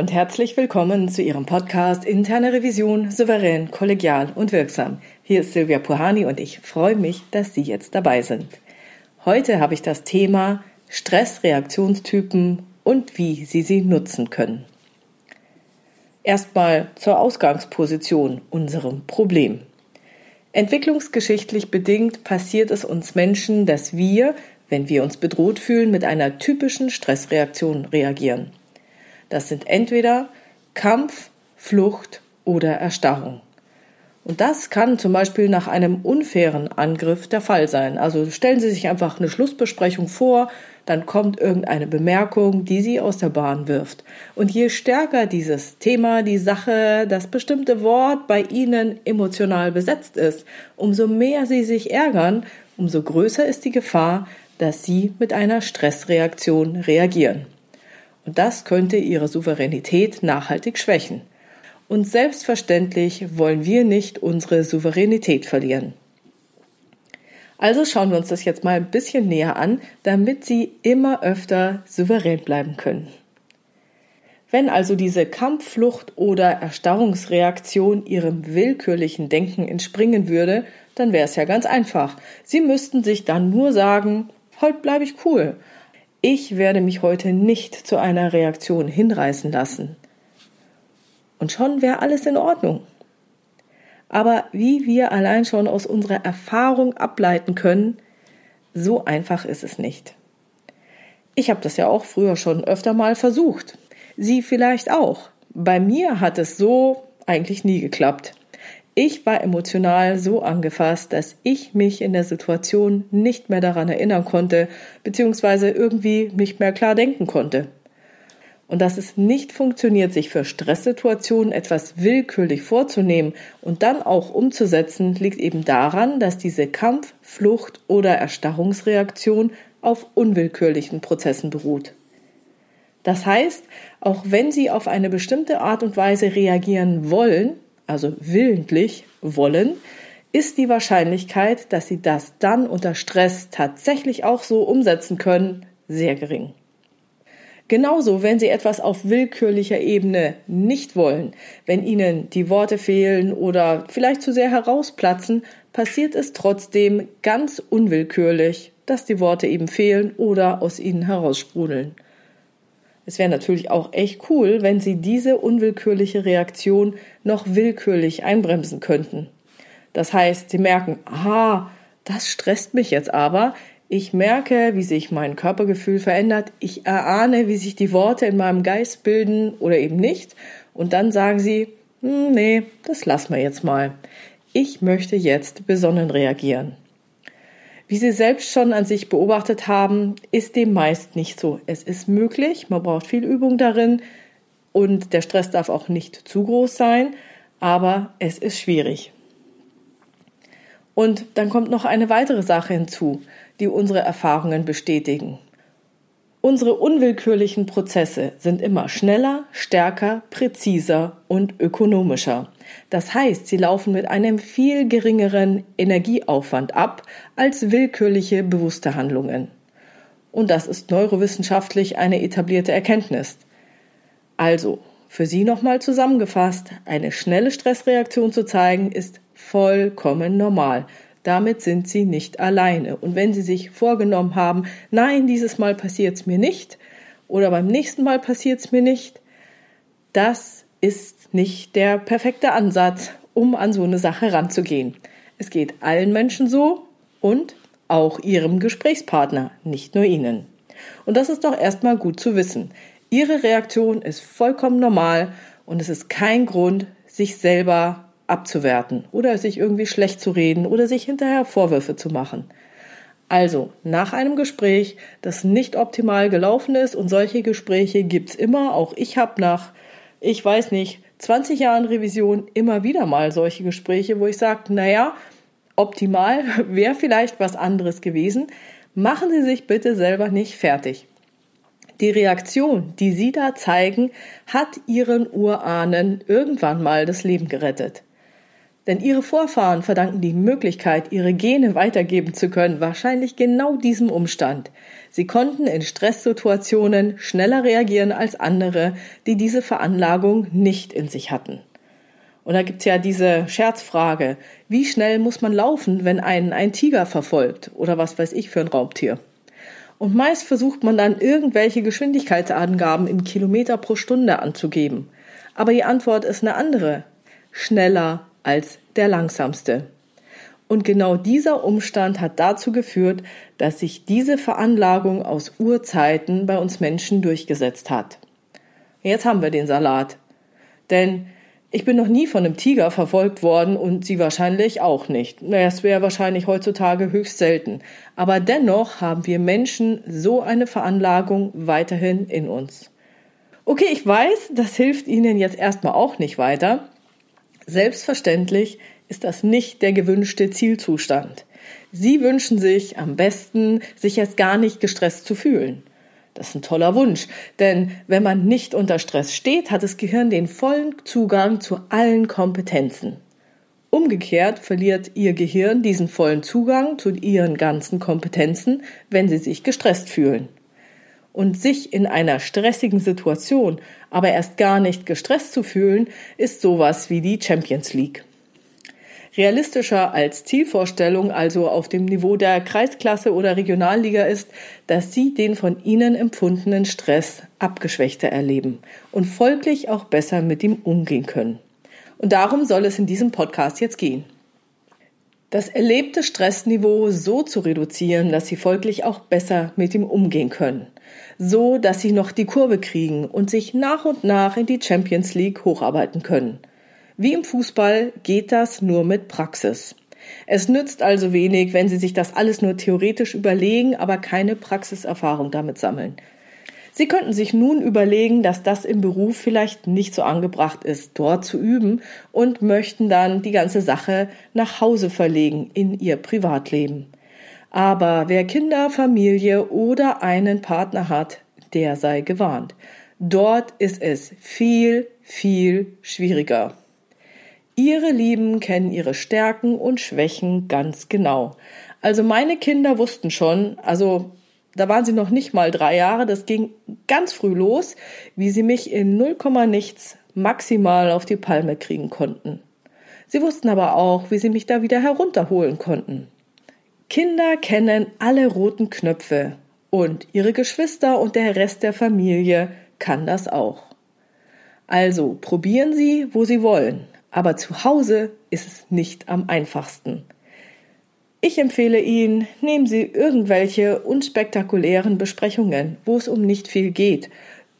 Und herzlich willkommen zu Ihrem Podcast Interne Revision souverän, kollegial und wirksam. Hier ist Silvia Puhani und ich freue mich, dass Sie jetzt dabei sind. Heute habe ich das Thema Stressreaktionstypen und wie Sie sie nutzen können. Erstmal zur Ausgangsposition, unserem Problem. Entwicklungsgeschichtlich bedingt passiert es uns Menschen, dass wir, wenn wir uns bedroht fühlen, mit einer typischen Stressreaktion reagieren. Das sind entweder Kampf, Flucht oder Erstarrung. Und das kann zum Beispiel nach einem unfairen Angriff der Fall sein. Also stellen Sie sich einfach eine Schlussbesprechung vor, dann kommt irgendeine Bemerkung, die Sie aus der Bahn wirft. Und je stärker dieses Thema, die Sache, das bestimmte Wort bei Ihnen emotional besetzt ist, umso mehr Sie sich ärgern, umso größer ist die Gefahr, dass Sie mit einer Stressreaktion reagieren. Und das könnte ihre Souveränität nachhaltig schwächen. Und selbstverständlich wollen wir nicht unsere Souveränität verlieren. Also schauen wir uns das jetzt mal ein bisschen näher an, damit Sie immer öfter souverän bleiben können. Wenn also diese Kampfflucht oder Erstarrungsreaktion Ihrem willkürlichen Denken entspringen würde, dann wäre es ja ganz einfach. Sie müssten sich dann nur sagen, heute bleibe ich cool ich werde mich heute nicht zu einer Reaktion hinreißen lassen. Und schon wäre alles in Ordnung. Aber wie wir allein schon aus unserer Erfahrung ableiten können, so einfach ist es nicht. Ich habe das ja auch früher schon öfter mal versucht. Sie vielleicht auch. Bei mir hat es so eigentlich nie geklappt. Ich war emotional so angefasst, dass ich mich in der Situation nicht mehr daran erinnern konnte, beziehungsweise irgendwie nicht mehr klar denken konnte. Und dass es nicht funktioniert, sich für Stresssituationen etwas willkürlich vorzunehmen und dann auch umzusetzen, liegt eben daran, dass diese Kampf-, Flucht- oder Erstarrungsreaktion auf unwillkürlichen Prozessen beruht. Das heißt, auch wenn Sie auf eine bestimmte Art und Weise reagieren wollen, also willentlich wollen, ist die Wahrscheinlichkeit, dass sie das dann unter Stress tatsächlich auch so umsetzen können, sehr gering. Genauso, wenn Sie etwas auf willkürlicher Ebene nicht wollen, wenn Ihnen die Worte fehlen oder vielleicht zu sehr herausplatzen, passiert es trotzdem ganz unwillkürlich, dass die Worte eben fehlen oder aus Ihnen heraussprudeln. Es wäre natürlich auch echt cool, wenn Sie diese unwillkürliche Reaktion noch willkürlich einbremsen könnten. Das heißt, Sie merken, aha, das stresst mich jetzt aber. Ich merke, wie sich mein Körpergefühl verändert. Ich erahne, wie sich die Worte in meinem Geist bilden oder eben nicht. Und dann sagen Sie, hm, nee, das lassen wir jetzt mal. Ich möchte jetzt besonnen reagieren. Wie Sie selbst schon an sich beobachtet haben, ist dem meist nicht so. Es ist möglich, man braucht viel Übung darin und der Stress darf auch nicht zu groß sein, aber es ist schwierig. Und dann kommt noch eine weitere Sache hinzu, die unsere Erfahrungen bestätigen. Unsere unwillkürlichen Prozesse sind immer schneller, stärker, präziser und ökonomischer. Das heißt, sie laufen mit einem viel geringeren Energieaufwand ab als willkürliche bewusste Handlungen. Und das ist neurowissenschaftlich eine etablierte Erkenntnis. Also, für Sie nochmal zusammengefasst, eine schnelle Stressreaktion zu zeigen, ist vollkommen normal. Damit sind Sie nicht alleine. Und wenn Sie sich vorgenommen haben, nein, dieses Mal passiert es mir nicht oder beim nächsten Mal passiert es mir nicht, das ist nicht der perfekte Ansatz, um an so eine Sache ranzugehen. Es geht allen Menschen so und auch Ihrem Gesprächspartner, nicht nur Ihnen. Und das ist doch erstmal gut zu wissen. Ihre Reaktion ist vollkommen normal und es ist kein Grund, sich selber abzuwerten oder sich irgendwie schlecht zu reden oder sich hinterher Vorwürfe zu machen. Also, nach einem Gespräch, das nicht optimal gelaufen ist, und solche Gespräche gibt's immer, auch ich habe nach, ich weiß nicht, 20 Jahren Revision immer wieder mal solche Gespräche, wo ich sage, naja, optimal wäre vielleicht was anderes gewesen. Machen Sie sich bitte selber nicht fertig. Die Reaktion, die Sie da zeigen, hat Ihren Urahnen irgendwann mal das Leben gerettet. Denn ihre Vorfahren verdanken die Möglichkeit, ihre Gene weitergeben zu können, wahrscheinlich genau diesem Umstand. Sie konnten in Stresssituationen schneller reagieren als andere, die diese Veranlagung nicht in sich hatten. Und da gibt's ja diese Scherzfrage, wie schnell muss man laufen, wenn einen ein Tiger verfolgt oder was weiß ich für ein Raubtier? Und meist versucht man dann irgendwelche Geschwindigkeitsangaben in Kilometer pro Stunde anzugeben. Aber die Antwort ist eine andere. Schneller als der langsamste. Und genau dieser Umstand hat dazu geführt, dass sich diese Veranlagung aus Urzeiten bei uns Menschen durchgesetzt hat. Jetzt haben wir den Salat. Denn ich bin noch nie von einem Tiger verfolgt worden und Sie wahrscheinlich auch nicht. Naja, es wäre wahrscheinlich heutzutage höchst selten. Aber dennoch haben wir Menschen so eine Veranlagung weiterhin in uns. Okay, ich weiß, das hilft Ihnen jetzt erstmal auch nicht weiter. Selbstverständlich ist das nicht der gewünschte Zielzustand. Sie wünschen sich am besten, sich jetzt gar nicht gestresst zu fühlen. Das ist ein toller Wunsch, denn wenn man nicht unter Stress steht, hat das Gehirn den vollen Zugang zu allen Kompetenzen. Umgekehrt verliert Ihr Gehirn diesen vollen Zugang zu Ihren ganzen Kompetenzen, wenn Sie sich gestresst fühlen. Und sich in einer stressigen Situation aber erst gar nicht gestresst zu fühlen, ist sowas wie die Champions League. Realistischer als Zielvorstellung, also auf dem Niveau der Kreisklasse oder Regionalliga ist, dass Sie den von Ihnen empfundenen Stress abgeschwächter erleben und folglich auch besser mit ihm umgehen können. Und darum soll es in diesem Podcast jetzt gehen. Das erlebte Stressniveau so zu reduzieren, dass Sie folglich auch besser mit ihm umgehen können. So, dass Sie noch die Kurve kriegen und sich nach und nach in die Champions League hocharbeiten können. Wie im Fußball geht das nur mit Praxis. Es nützt also wenig, wenn Sie sich das alles nur theoretisch überlegen, aber keine Praxiserfahrung damit sammeln. Sie könnten sich nun überlegen, dass das im Beruf vielleicht nicht so angebracht ist, dort zu üben und möchten dann die ganze Sache nach Hause verlegen in ihr Privatleben. Aber wer Kinder, Familie oder einen Partner hat, der sei gewarnt. Dort ist es viel, viel schwieriger. Ihre Lieben kennen ihre Stärken und Schwächen ganz genau. Also meine Kinder wussten schon, also da waren sie noch nicht mal drei Jahre, das ging ganz früh los, wie sie mich in 0, nichts maximal auf die Palme kriegen konnten. Sie wussten aber auch, wie sie mich da wieder herunterholen konnten. Kinder kennen alle roten Knöpfe und ihre Geschwister und der Rest der Familie kann das auch. Also probieren Sie, wo Sie wollen. Aber zu Hause ist es nicht am einfachsten. Ich empfehle Ihnen, nehmen Sie irgendwelche unspektakulären Besprechungen, wo es um nicht viel geht,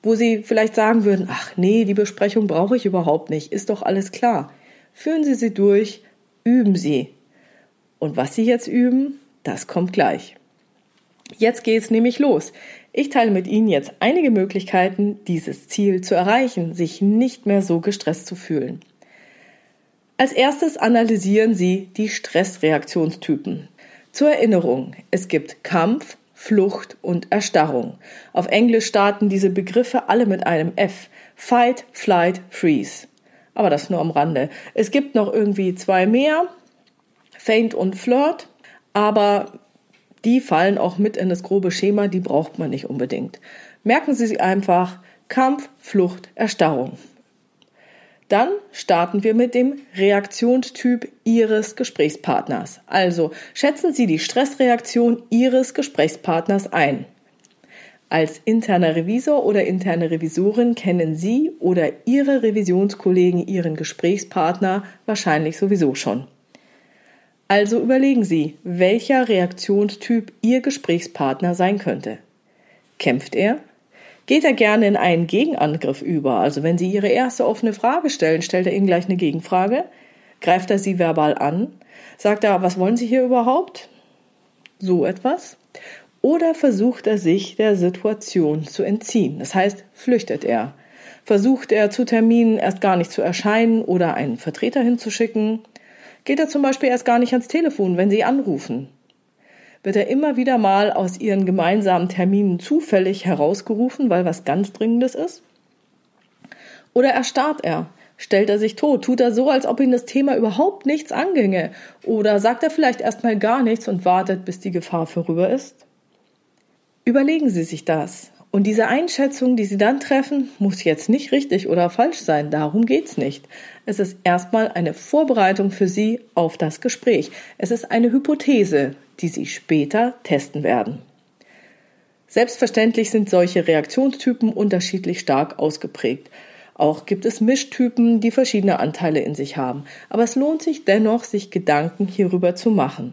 wo Sie vielleicht sagen würden, ach nee, die Besprechung brauche ich überhaupt nicht, ist doch alles klar. Führen Sie sie durch, üben Sie. Und was Sie jetzt üben, das kommt gleich. Jetzt geht's nämlich los. Ich teile mit Ihnen jetzt einige Möglichkeiten, dieses Ziel zu erreichen, sich nicht mehr so gestresst zu fühlen. Als erstes analysieren Sie die Stressreaktionstypen. Zur Erinnerung, es gibt Kampf, Flucht und Erstarrung. Auf Englisch starten diese Begriffe alle mit einem F. Fight, Flight, Freeze. Aber das nur am Rande. Es gibt noch irgendwie zwei mehr, Faint und Flirt, aber die fallen auch mit in das grobe Schema, die braucht man nicht unbedingt. Merken Sie sich einfach Kampf, Flucht, Erstarrung. Dann starten wir mit dem Reaktionstyp Ihres Gesprächspartners. Also schätzen Sie die Stressreaktion Ihres Gesprächspartners ein. Als interner Revisor oder interne Revisorin kennen Sie oder Ihre Revisionskollegen Ihren Gesprächspartner wahrscheinlich sowieso schon. Also überlegen Sie, welcher Reaktionstyp Ihr Gesprächspartner sein könnte. Kämpft er? geht er gerne in einen Gegenangriff über. Also wenn Sie Ihre erste offene Frage stellen, stellt er Ihnen gleich eine Gegenfrage, greift er Sie verbal an, sagt er, was wollen Sie hier überhaupt? So etwas. Oder versucht er sich der Situation zu entziehen. Das heißt, flüchtet er. Versucht er zu Terminen erst gar nicht zu erscheinen oder einen Vertreter hinzuschicken. Geht er zum Beispiel erst gar nicht ans Telefon, wenn Sie anrufen wird er immer wieder mal aus ihren gemeinsamen Terminen zufällig herausgerufen, weil was ganz Dringendes ist? Oder erstarrt er, Stellt er sich tot? Tut er so, als ob ihn das Thema überhaupt nichts anginge? Oder sagt er vielleicht erstmal gar nichts und wartet, bis die Gefahr vorüber ist? Überlegen Sie sich das. Und diese Einschätzung, die Sie dann treffen, muss jetzt nicht richtig oder falsch sein. Darum geht's nicht. Es ist erstmal eine Vorbereitung für Sie auf das Gespräch. Es ist eine Hypothese, die Sie später testen werden. Selbstverständlich sind solche Reaktionstypen unterschiedlich stark ausgeprägt. Auch gibt es Mischtypen, die verschiedene Anteile in sich haben. Aber es lohnt sich dennoch, sich Gedanken hierüber zu machen.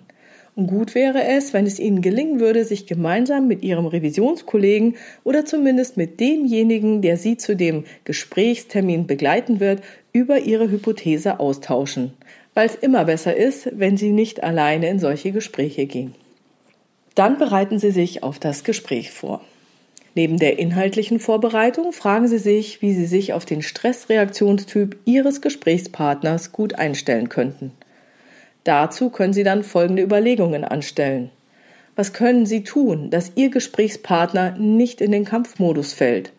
Und gut wäre es, wenn es Ihnen gelingen würde, sich gemeinsam mit Ihrem Revisionskollegen oder zumindest mit demjenigen, der Sie zu dem Gesprächstermin begleiten wird, über Ihre Hypothese austauschen. Weil es immer besser ist, wenn Sie nicht alleine in solche Gespräche gehen. Dann bereiten Sie sich auf das Gespräch vor. Neben der inhaltlichen Vorbereitung fragen Sie sich, wie Sie sich auf den Stressreaktionstyp Ihres Gesprächspartners gut einstellen könnten. Dazu können Sie dann folgende Überlegungen anstellen. Was können Sie tun, dass Ihr Gesprächspartner nicht in den Kampfmodus fällt?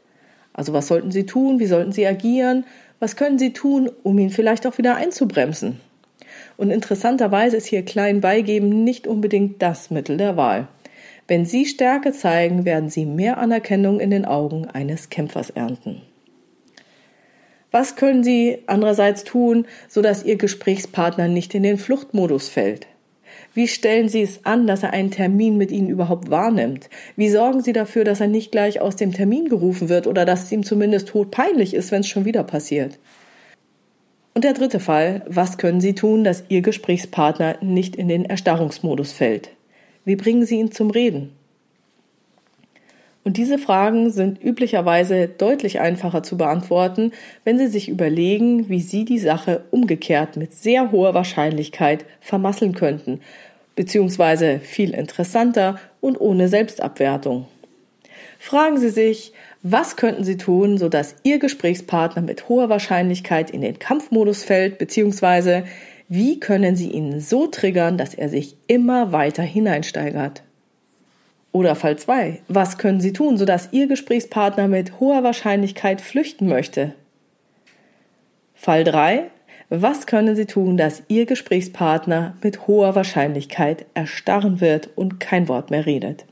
Also was sollten Sie tun? Wie sollten Sie agieren? Was können Sie tun, um ihn vielleicht auch wieder einzubremsen? Und interessanterweise ist hier klein beigeben nicht unbedingt das Mittel der Wahl. Wenn Sie Stärke zeigen, werden Sie mehr Anerkennung in den Augen eines Kämpfers ernten. Was können Sie andererseits tun, sodass Ihr Gesprächspartner nicht in den Fluchtmodus fällt? Wie stellen Sie es an, dass er einen Termin mit Ihnen überhaupt wahrnimmt? Wie sorgen Sie dafür, dass er nicht gleich aus dem Termin gerufen wird oder dass es ihm zumindest todpeinlich ist, wenn es schon wieder passiert? Und der dritte Fall, was können Sie tun, dass Ihr Gesprächspartner nicht in den Erstarrungsmodus fällt? Wie bringen Sie ihn zum Reden? Und diese Fragen sind üblicherweise deutlich einfacher zu beantworten, wenn Sie sich überlegen, wie Sie die Sache umgekehrt mit sehr hoher Wahrscheinlichkeit vermasseln könnten, beziehungsweise viel interessanter und ohne Selbstabwertung. Fragen Sie sich, was könnten Sie tun, sodass Ihr Gesprächspartner mit hoher Wahrscheinlichkeit in den Kampfmodus fällt, beziehungsweise wie können Sie ihn so triggern, dass er sich immer weiter hineinsteigert? Oder Fall 2. Was können Sie tun, sodass Ihr Gesprächspartner mit hoher Wahrscheinlichkeit flüchten möchte? Fall 3. Was können Sie tun, dass Ihr Gesprächspartner mit hoher Wahrscheinlichkeit erstarren wird und kein Wort mehr redet?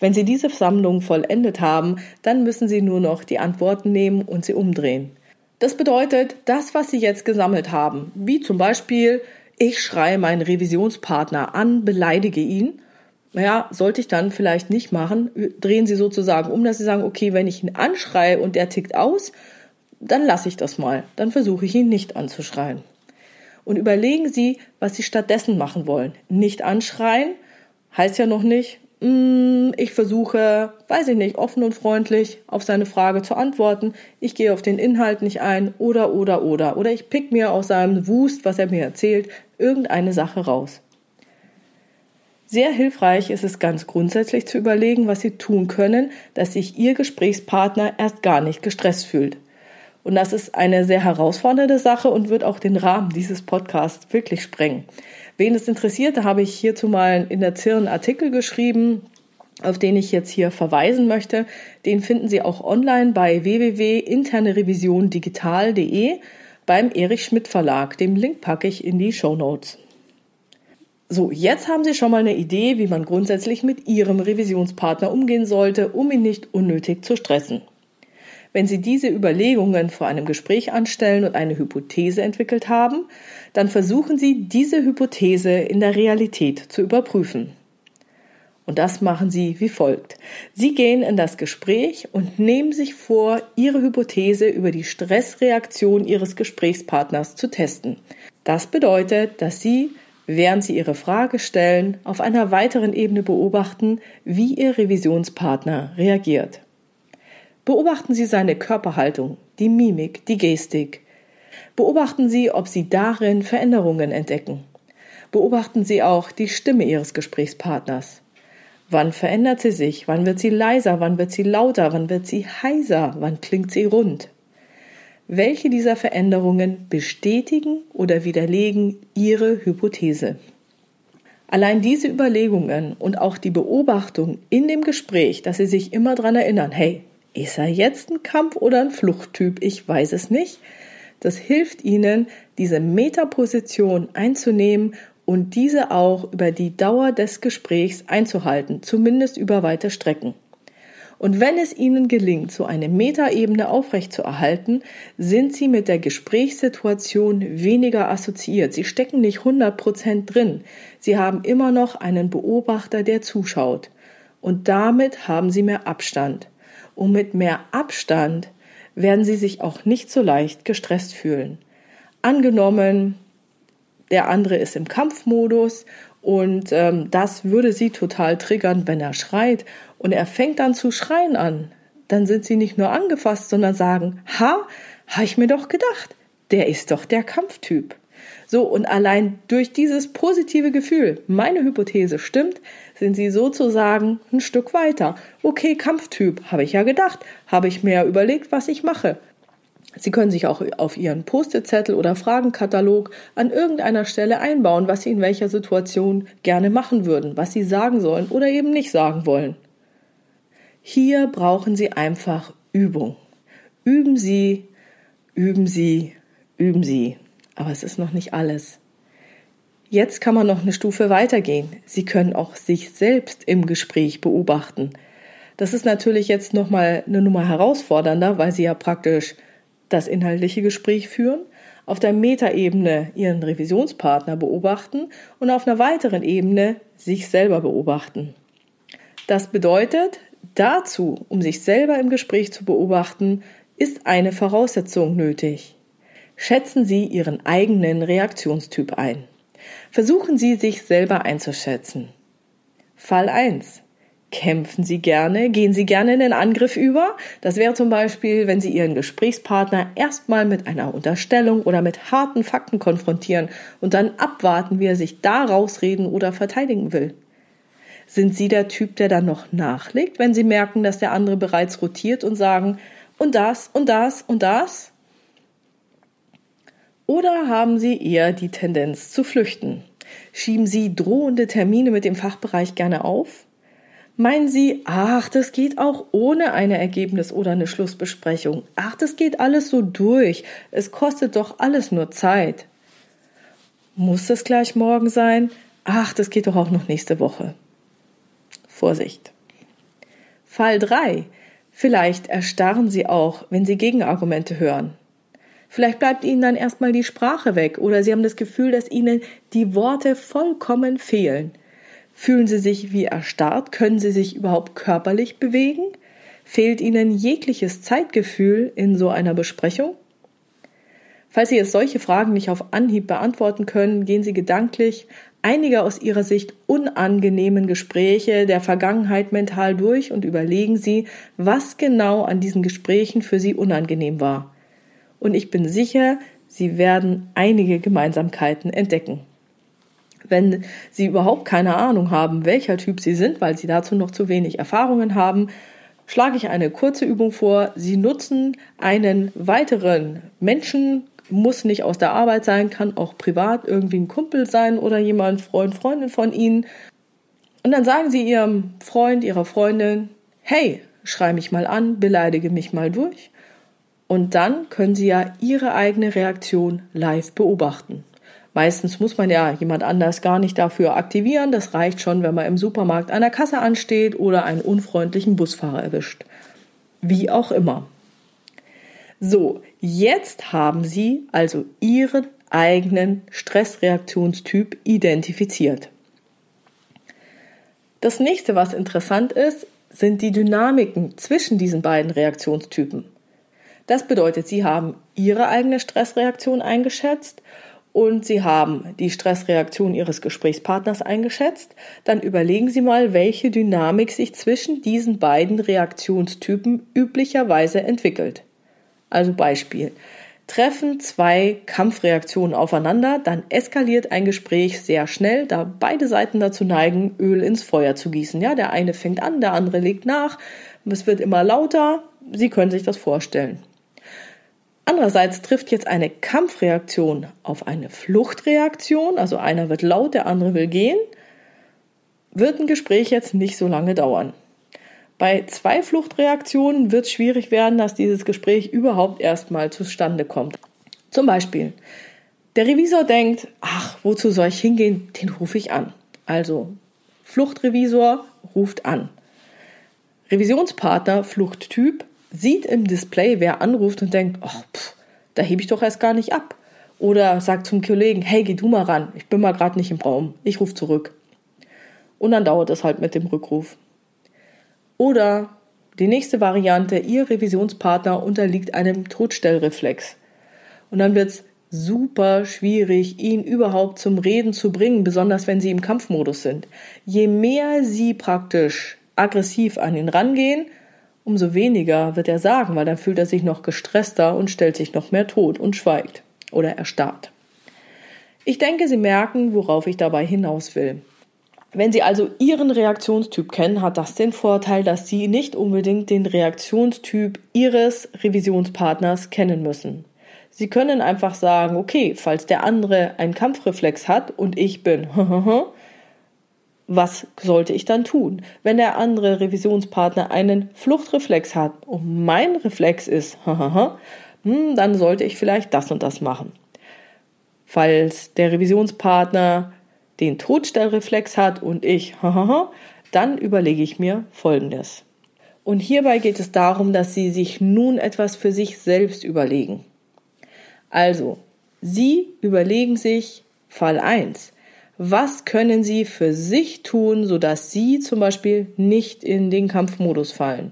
Wenn Sie diese Sammlung vollendet haben, dann müssen Sie nur noch die Antworten nehmen und sie umdrehen. Das bedeutet, das, was Sie jetzt gesammelt haben, wie zum Beispiel, ich schreie meinen Revisionspartner an, beleidige ihn, naja, sollte ich dann vielleicht nicht machen, drehen Sie sozusagen um, dass Sie sagen, okay, wenn ich ihn anschreie und der tickt aus, dann lasse ich das mal, dann versuche ich ihn nicht anzuschreien. Und überlegen Sie, was Sie stattdessen machen wollen. Nicht anschreien heißt ja noch nicht, Mm, ich versuche, weiß ich nicht, offen und freundlich auf seine Frage zu antworten. Ich gehe auf den Inhalt nicht ein oder, oder, oder. Oder ich pick mir aus seinem Wust, was er mir erzählt, irgendeine Sache raus. Sehr hilfreich ist es ganz grundsätzlich zu überlegen, was Sie tun können, dass sich Ihr Gesprächspartner erst gar nicht gestresst fühlt. Und das ist eine sehr herausfordernde Sache und wird auch den Rahmen dieses Podcasts wirklich sprengen. Wen es interessiert, habe ich hierzu mal in der ZIR einen Artikel geschrieben, auf den ich jetzt hier verweisen möchte. Den finden Sie auch online bei www.internerevisiondigital.de beim Erich Schmidt Verlag. Den Link packe ich in die Show Notes. So, jetzt haben Sie schon mal eine Idee, wie man grundsätzlich mit Ihrem Revisionspartner umgehen sollte, um ihn nicht unnötig zu stressen. Wenn Sie diese Überlegungen vor einem Gespräch anstellen und eine Hypothese entwickelt haben, dann versuchen Sie, diese Hypothese in der Realität zu überprüfen. Und das machen Sie wie folgt. Sie gehen in das Gespräch und nehmen sich vor, Ihre Hypothese über die Stressreaktion Ihres Gesprächspartners zu testen. Das bedeutet, dass Sie, während Sie Ihre Frage stellen, auf einer weiteren Ebene beobachten, wie Ihr Revisionspartner reagiert. Beobachten Sie seine Körperhaltung, die Mimik, die Gestik. Beobachten Sie, ob Sie darin Veränderungen entdecken. Beobachten Sie auch die Stimme Ihres Gesprächspartners. Wann verändert sie sich? Wann wird sie leiser? Wann wird sie lauter? Wann wird sie heiser? Wann klingt sie rund? Welche dieser Veränderungen bestätigen oder widerlegen Ihre Hypothese? Allein diese Überlegungen und auch die Beobachtung in dem Gespräch, dass Sie sich immer daran erinnern, hey, Ist er jetzt ein Kampf- oder ein Fluchttyp? Ich weiß es nicht. Das hilft Ihnen, diese Metaposition einzunehmen und diese auch über die Dauer des Gesprächs einzuhalten, zumindest über weite Strecken. Und wenn es Ihnen gelingt, so eine Metaebene aufrechtzuerhalten, sind Sie mit der Gesprächssituation weniger assoziiert. Sie stecken nicht 100% drin. Sie haben immer noch einen Beobachter, der zuschaut. Und damit haben Sie mehr Abstand. Und mit mehr Abstand werden Sie sich auch nicht so leicht gestresst fühlen. Angenommen, der andere ist im Kampfmodus und ähm, das würde sie total triggern, wenn er schreit und er fängt dann zu schreien an. Dann sind sie nicht nur angefasst, sondern sagen, ha, ha ich mir doch gedacht, der ist doch der Kampftyp. So, und allein durch dieses positive Gefühl, meine Hypothese stimmt, sind sie sozusagen ein Stück weiter. Okay, Kampftyp, habe ich ja gedacht, habe ich mir überlegt, was ich mache. Sie können sich auch auf Ihren Post-it-Zettel oder Fragenkatalog an irgendeiner Stelle einbauen, was Sie in welcher Situation gerne machen würden, was Sie sagen sollen oder eben nicht sagen wollen. Hier brauchen Sie einfach Übung. Üben Sie, üben Sie, üben Sie. Aber es ist noch nicht alles. Jetzt kann man noch eine Stufe weitergehen. Sie können auch sich selbst im Gespräch beobachten. Das ist natürlich jetzt nochmal eine Nummer herausfordernder, weil Sie ja praktisch das inhaltliche Gespräch führen, auf der Metaebene Ihren Revisionspartner beobachten und auf einer weiteren Ebene sich selber beobachten. Das bedeutet, dazu, um sich selber im Gespräch zu beobachten, ist eine Voraussetzung nötig. Schätzen Sie Ihren eigenen Reaktionstyp ein. Versuchen Sie, sich selber einzuschätzen. Fall 1. Kämpfen Sie gerne? Gehen Sie gerne in den Angriff über? Das wäre zum Beispiel, wenn Sie Ihren Gesprächspartner erstmal mit einer Unterstellung oder mit harten Fakten konfrontieren und dann abwarten, wie er sich da rausreden oder verteidigen will. Sind Sie der Typ, der dann noch nachlegt, wenn Sie merken, dass der andere bereits rotiert und sagen, und das, und das, und das? Oder haben Sie eher die Tendenz zu flüchten? Schieben Sie drohende Termine mit dem Fachbereich gerne auf? Meinen Sie, ach, das geht auch ohne eine Ergebnis- oder eine Schlussbesprechung. Ach, das geht alles so durch. Es kostet doch alles nur Zeit. Muss das gleich morgen sein? Ach, das geht doch auch noch nächste Woche. Vorsicht. Fall 3. Vielleicht erstarren Sie auch, wenn Sie Gegenargumente hören. Vielleicht bleibt Ihnen dann erstmal die Sprache weg oder Sie haben das Gefühl, dass Ihnen die Worte vollkommen fehlen. Fühlen Sie sich wie erstarrt? Können Sie sich überhaupt körperlich bewegen? Fehlt Ihnen jegliches Zeitgefühl in so einer Besprechung? Falls Sie jetzt solche Fragen nicht auf Anhieb beantworten können, gehen Sie gedanklich einige aus Ihrer Sicht unangenehmen Gespräche der Vergangenheit mental durch und überlegen Sie, was genau an diesen Gesprächen für Sie unangenehm war. Und ich bin sicher, Sie werden einige Gemeinsamkeiten entdecken. Wenn Sie überhaupt keine Ahnung haben, welcher Typ Sie sind, weil Sie dazu noch zu wenig Erfahrungen haben, schlage ich eine kurze Übung vor. Sie nutzen einen weiteren Menschen, muss nicht aus der Arbeit sein, kann auch privat irgendwie ein Kumpel sein oder jemand, Freund, Freundin von Ihnen. Und dann sagen Sie Ihrem Freund, Ihrer Freundin, hey, schrei mich mal an, beleidige mich mal durch. Und dann können Sie ja Ihre eigene Reaktion live beobachten. Meistens muss man ja jemand anders gar nicht dafür aktivieren. Das reicht schon, wenn man im Supermarkt an der Kasse ansteht oder einen unfreundlichen Busfahrer erwischt. Wie auch immer. So, jetzt haben Sie also Ihren eigenen Stressreaktionstyp identifiziert. Das nächste, was interessant ist, sind die Dynamiken zwischen diesen beiden Reaktionstypen. Das bedeutet, Sie haben Ihre eigene Stressreaktion eingeschätzt und Sie haben die Stressreaktion Ihres Gesprächspartners eingeschätzt, dann überlegen Sie mal, welche Dynamik sich zwischen diesen beiden Reaktionstypen üblicherweise entwickelt. Also Beispiel. Treffen zwei Kampfreaktionen aufeinander, dann eskaliert ein Gespräch sehr schnell, da beide Seiten dazu neigen, Öl ins Feuer zu gießen. Ja, der eine fängt an, der andere legt nach, es wird immer lauter. Sie können sich das vorstellen. Andererseits trifft jetzt eine Kampfreaktion auf eine Fluchtreaktion, also einer wird laut, der andere will gehen, wird ein Gespräch jetzt nicht so lange dauern. Bei zwei Fluchtreaktionen wird es schwierig werden, dass dieses Gespräch überhaupt erstmal zustande kommt. Zum Beispiel, der Revisor denkt, ach, wozu soll ich hingehen? Den rufe ich an. Also, Fluchtrevisor ruft an. Revisionspartner, Fluchttyp, sieht im Display, wer anruft und denkt, ach, pff, da hebe ich doch erst gar nicht ab. Oder sagt zum Kollegen, hey, geh du mal ran, ich bin mal gerade nicht im Raum, ich rufe zurück. Und dann dauert es halt mit dem Rückruf. Oder die nächste Variante, Ihr Revisionspartner unterliegt einem Todstellreflex. Und dann wird es super schwierig, ihn überhaupt zum Reden zu bringen, besonders wenn Sie im Kampfmodus sind. Je mehr Sie praktisch aggressiv an ihn rangehen, umso weniger wird er sagen, weil dann fühlt er sich noch gestresster und stellt sich noch mehr tot und schweigt oder erstarrt. Ich denke, Sie merken, worauf ich dabei hinaus will. Wenn Sie also Ihren Reaktionstyp kennen, hat das den Vorteil, dass Sie nicht unbedingt den Reaktionstyp Ihres Revisionspartners kennen müssen. Sie können einfach sagen, okay, falls der andere einen Kampfreflex hat und ich bin, was sollte ich dann tun? Wenn der andere Revisionspartner einen Fluchtreflex hat und mein Reflex ist, hm, dann sollte ich vielleicht das und das machen. Falls der Revisionspartner den Todstellreflex hat und ich, dann überlege ich mir Folgendes. Und hierbei geht es darum, dass Sie sich nun etwas für sich selbst überlegen. Also, Sie überlegen sich Fall 1. Was können Sie für sich tun, sodass Sie zum Beispiel nicht in den Kampfmodus fallen?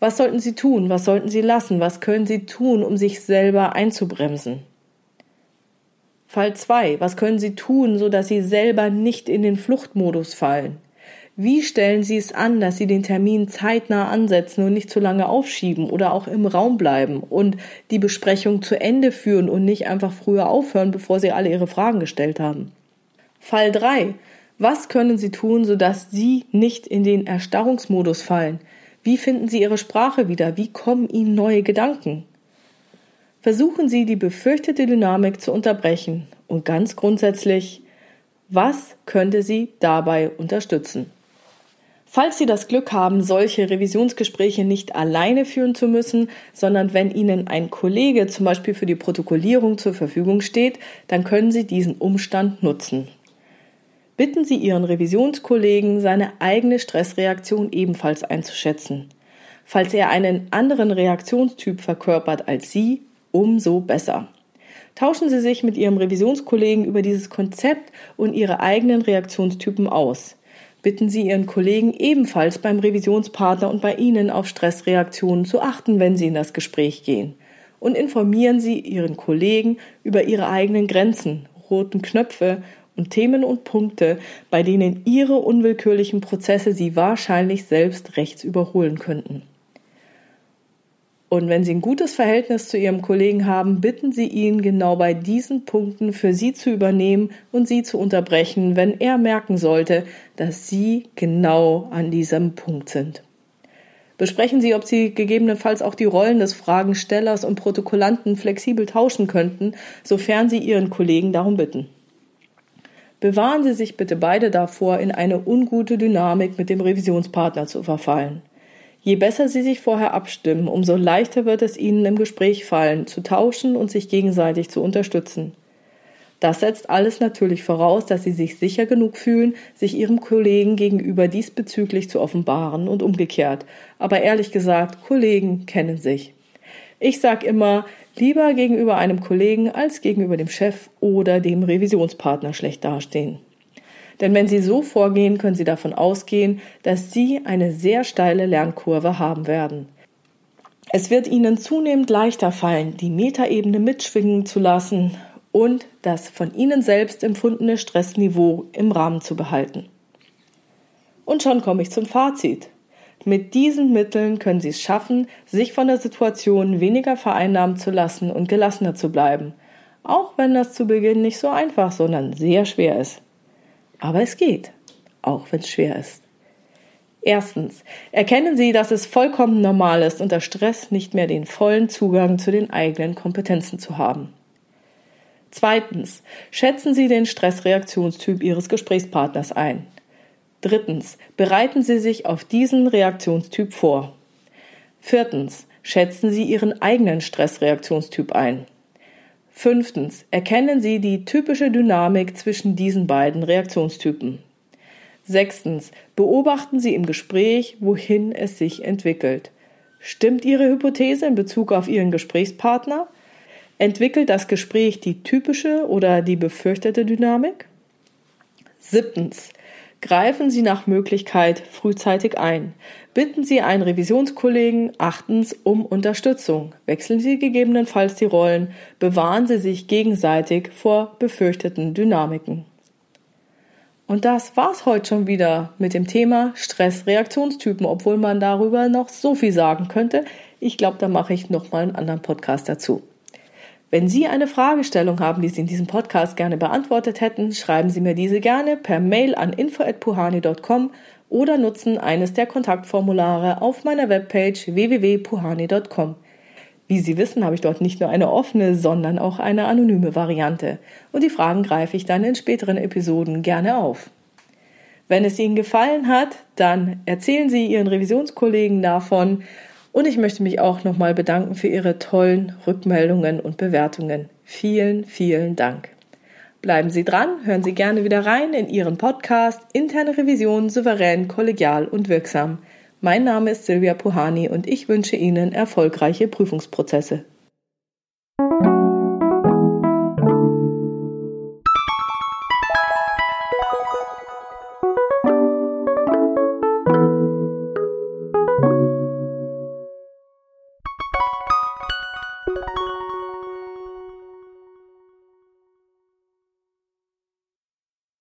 Was sollten Sie tun? Was sollten Sie lassen? Was können Sie tun, um sich selber einzubremsen? Fall 2. Was können Sie tun, sodass Sie selber nicht in den Fluchtmodus fallen? Wie stellen Sie es an, dass Sie den Termin zeitnah ansetzen und nicht zu lange aufschieben oder auch im Raum bleiben und die Besprechung zu Ende führen und nicht einfach früher aufhören, bevor Sie alle Ihre Fragen gestellt haben? Fall 3. Was können Sie tun, sodass Sie nicht in den Erstarrungsmodus fallen? Wie finden Sie Ihre Sprache wieder? Wie kommen Ihnen neue Gedanken? Versuchen Sie, die befürchtete Dynamik zu unterbrechen und ganz grundsätzlich, was könnte Sie dabei unterstützen? Falls Sie das Glück haben, solche Revisionsgespräche nicht alleine führen zu müssen, sondern wenn Ihnen ein Kollege zum Beispiel für die Protokollierung zur Verfügung steht, dann können Sie diesen Umstand nutzen. Bitten Sie Ihren Revisionskollegen, seine eigene Stressreaktion ebenfalls einzuschätzen. Falls er einen anderen Reaktionstyp verkörpert als Sie, umso besser. Tauschen Sie sich mit Ihrem Revisionskollegen über dieses Konzept und Ihre eigenen Reaktionstypen aus. Bitten Sie Ihren Kollegen ebenfalls beim Revisionspartner und bei Ihnen auf Stressreaktionen zu achten, wenn Sie in das Gespräch gehen. Und informieren Sie Ihren Kollegen über Ihre eigenen Grenzen, roten Knöpfe und Themen und Punkte, bei denen Ihre unwillkürlichen Prozesse Sie wahrscheinlich selbst rechts überholen könnten. Und wenn Sie ein gutes Verhältnis zu Ihrem Kollegen haben, bitten Sie ihn, genau bei diesen Punkten für Sie zu übernehmen und Sie zu unterbrechen, wenn er merken sollte, dass Sie genau an diesem Punkt sind. Besprechen Sie, ob Sie gegebenenfalls auch die Rollen des Fragenstellers und Protokollanten flexibel tauschen könnten, sofern Sie Ihren Kollegen darum bitten. Bewahren Sie sich bitte beide davor, in eine ungute Dynamik mit dem Revisionspartner zu verfallen. Je besser Sie sich vorher abstimmen, umso leichter wird es Ihnen im Gespräch fallen, zu tauschen und sich gegenseitig zu unterstützen. Das setzt alles natürlich voraus, dass Sie sich sicher genug fühlen, sich Ihrem Kollegen gegenüber diesbezüglich zu offenbaren und umgekehrt. Aber ehrlich gesagt, Kollegen kennen sich. Ich sage immer, lieber gegenüber einem Kollegen als gegenüber dem Chef oder dem Revisionspartner schlecht dastehen. Denn wenn Sie so vorgehen, können Sie davon ausgehen, dass Sie eine sehr steile Lernkurve haben werden. Es wird Ihnen zunehmend leichter fallen, die Metaebene mitschwingen zu lassen und das von Ihnen selbst empfundene Stressniveau im Rahmen zu behalten. Und schon komme ich zum Fazit. Mit diesen Mitteln können Sie es schaffen, sich von der Situation weniger vereinnahmen zu lassen und gelassener zu bleiben, auch wenn das zu Beginn nicht so einfach, sondern sehr schwer ist. Aber es geht, auch wenn es schwer ist. Erstens, erkennen Sie, dass es vollkommen normal ist, unter Stress nicht mehr den vollen Zugang zu den eigenen Kompetenzen zu haben. Zweitens, schätzen Sie den Stressreaktionstyp Ihres Gesprächspartners ein. Drittens, bereiten Sie sich auf diesen Reaktionstyp vor. Viertens, schätzen Sie Ihren eigenen Stressreaktionstyp ein. Fünftens, erkennen Sie die typische Dynamik zwischen diesen beiden Reaktionstypen. Sechstens, beobachten Sie im Gespräch, wohin es sich entwickelt. Stimmt Ihre Hypothese in Bezug auf Ihren Gesprächspartner? Entwickelt das Gespräch die typische oder die befürchtete Dynamik? Siebtens, Greifen Sie nach Möglichkeit frühzeitig ein. Bitten Sie einen Revisionskollegen achtens um Unterstützung. Wechseln Sie gegebenenfalls die Rollen. Bewahren Sie sich gegenseitig vor befürchteten Dynamiken. Und das war's heute schon wieder mit dem Thema Stressreaktionstypen, obwohl man darüber noch so viel sagen könnte. Ich glaube, da mache ich noch mal einen anderen Podcast dazu. Wenn Sie eine Fragestellung haben, die Sie in diesem Podcast gerne beantwortet hätten, schreiben Sie mir diese gerne per Mail an info@puhani.com oder nutzen eines der Kontaktformulare auf meiner Webpage www.puhani.com. Wie Sie wissen, habe ich dort nicht nur eine offene, sondern auch eine anonyme Variante. Und die Fragen greife ich dann in späteren Episoden gerne auf. Wenn es Ihnen gefallen hat, dann erzählen Sie Ihren Revisionskollegen davon und ich möchte mich auch nochmal bedanken für Ihre tollen Rückmeldungen und Bewertungen. Vielen, vielen Dank. Bleiben Sie dran, hören Sie gerne wieder rein in Ihren Podcast Interne Revision souverän, kollegial und wirksam. Mein Name ist Silvia Puhani und ich wünsche Ihnen erfolgreiche Prüfungsprozesse.